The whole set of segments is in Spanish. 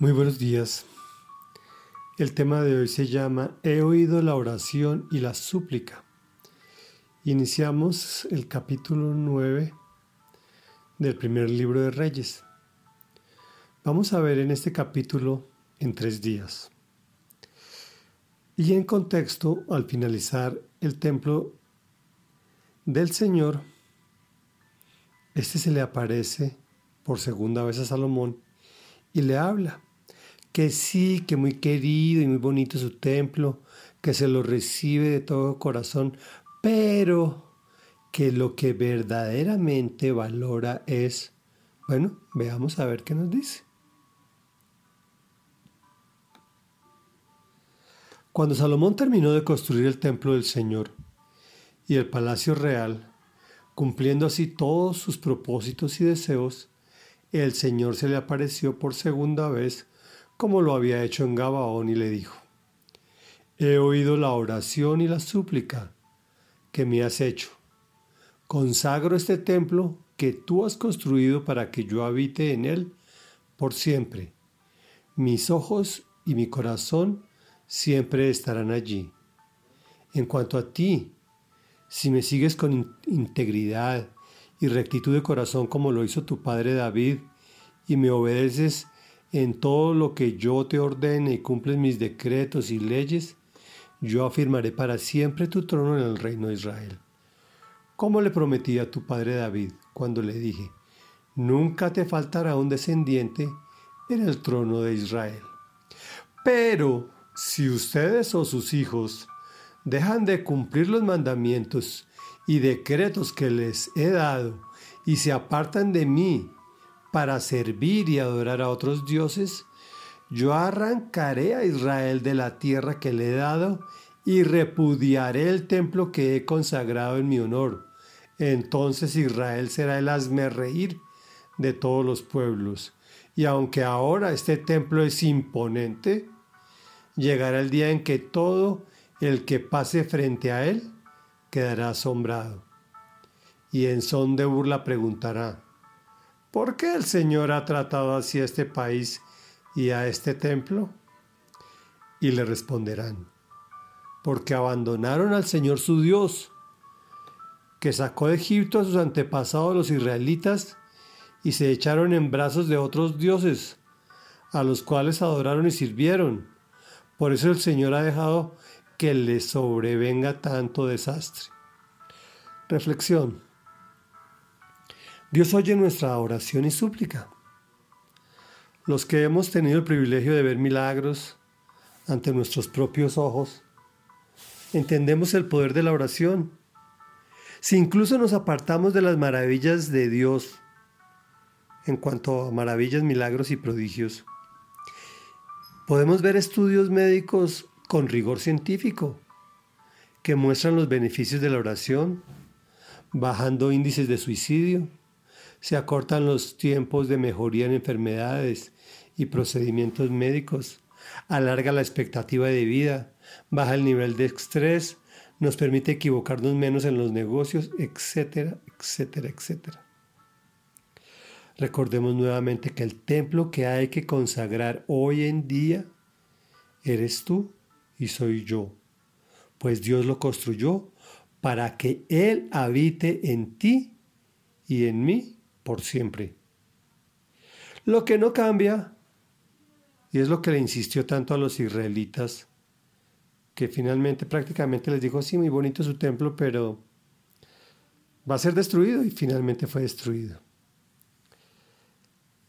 Muy buenos días. El tema de hoy se llama He oído la oración y la súplica. Iniciamos el capítulo 9 del primer libro de Reyes. Vamos a ver en este capítulo en tres días. Y en contexto, al finalizar el templo del Señor, este se le aparece por segunda vez a Salomón y le habla que sí, que muy querido y muy bonito su templo, que se lo recibe de todo corazón, pero que lo que verdaderamente valora es, bueno, veamos a ver qué nos dice. Cuando Salomón terminó de construir el templo del Señor y el palacio real, cumpliendo así todos sus propósitos y deseos, el Señor se le apareció por segunda vez como lo había hecho en Gabaón y le dijo, He oído la oración y la súplica que me has hecho. Consagro este templo que tú has construido para que yo habite en él por siempre. Mis ojos y mi corazón siempre estarán allí. En cuanto a ti, si me sigues con integridad y rectitud de corazón como lo hizo tu padre David, y me obedeces en todo lo que yo te ordene y cumples mis decretos y leyes, yo afirmaré para siempre tu trono en el reino de Israel. Como le prometí a tu padre David cuando le dije, nunca te faltará un descendiente en el trono de Israel. Pero si ustedes o sus hijos dejan de cumplir los mandamientos y decretos que les he dado y se apartan de mí para servir y adorar a otros dioses, yo arrancaré a Israel de la tierra que le he dado y repudiaré el templo que he consagrado en mi honor. Entonces Israel será el reír de todos los pueblos. Y aunque ahora este templo es imponente, llegará el día en que todo el que pase frente a él quedará asombrado. Y en son de burla preguntará, ¿Por qué el Señor ha tratado así a este país y a este templo? Y le responderán, porque abandonaron al Señor su Dios, que sacó de Egipto a sus antepasados los israelitas y se echaron en brazos de otros dioses, a los cuales adoraron y sirvieron. Por eso el Señor ha dejado que les sobrevenga tanto desastre. Reflexión. Dios oye nuestra oración y súplica. Los que hemos tenido el privilegio de ver milagros ante nuestros propios ojos, entendemos el poder de la oración. Si incluso nos apartamos de las maravillas de Dios en cuanto a maravillas, milagros y prodigios, podemos ver estudios médicos con rigor científico que muestran los beneficios de la oración, bajando índices de suicidio, se acortan los tiempos de mejoría en enfermedades y procedimientos médicos, alarga la expectativa de vida, baja el nivel de estrés, nos permite equivocarnos menos en los negocios, etcétera, etcétera, etcétera. Recordemos nuevamente que el templo que hay que consagrar hoy en día eres tú y soy yo, pues Dios lo construyó para que Él habite en ti y en mí por siempre. Lo que no cambia, y es lo que le insistió tanto a los israelitas, que finalmente prácticamente les dijo, sí, muy bonito su templo, pero va a ser destruido y finalmente fue destruido.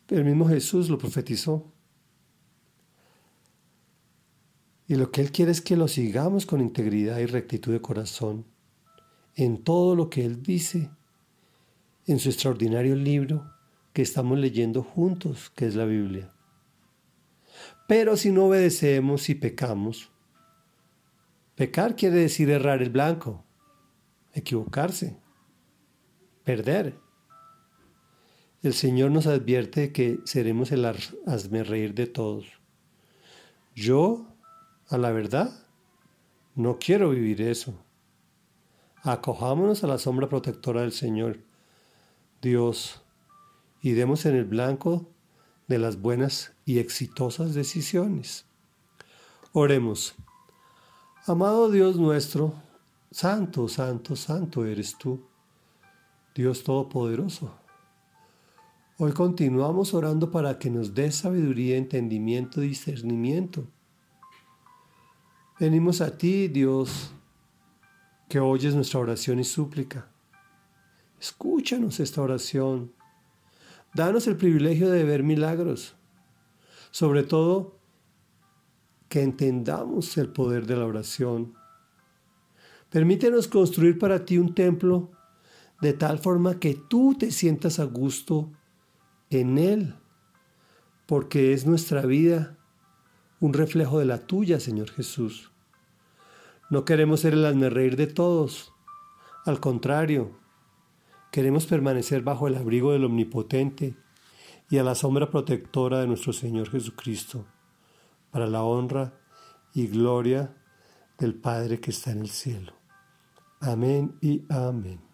El mismo Jesús lo profetizó. Y lo que Él quiere es que lo sigamos con integridad y rectitud de corazón en todo lo que Él dice en su extraordinario libro que estamos leyendo juntos, que es la Biblia. Pero si no obedecemos y pecamos, pecar quiere decir errar el blanco, equivocarse, perder. El Señor nos advierte que seremos el reír de todos. Yo, a la verdad, no quiero vivir eso. Acojámonos a la sombra protectora del Señor Dios y demos en el blanco de las buenas y exitosas decisiones. Oremos. Amado Dios nuestro, santo, santo, santo eres tú, Dios Todopoderoso. Hoy continuamos orando para que nos dé sabiduría, entendimiento discernimiento. Venimos a ti, Dios, que oyes nuestra oración y súplica. Escúchanos esta oración. Danos el privilegio de ver milagros. Sobre todo, que entendamos el poder de la oración. Permítenos construir para ti un templo de tal forma que tú te sientas a gusto en él, porque es nuestra vida un reflejo de la tuya, Señor Jesús. No queremos ser el reír de todos, al contrario, queremos permanecer bajo el abrigo del Omnipotente y a la sombra protectora de nuestro Señor Jesucristo para la honra y gloria del Padre que está en el cielo. Amén y amén.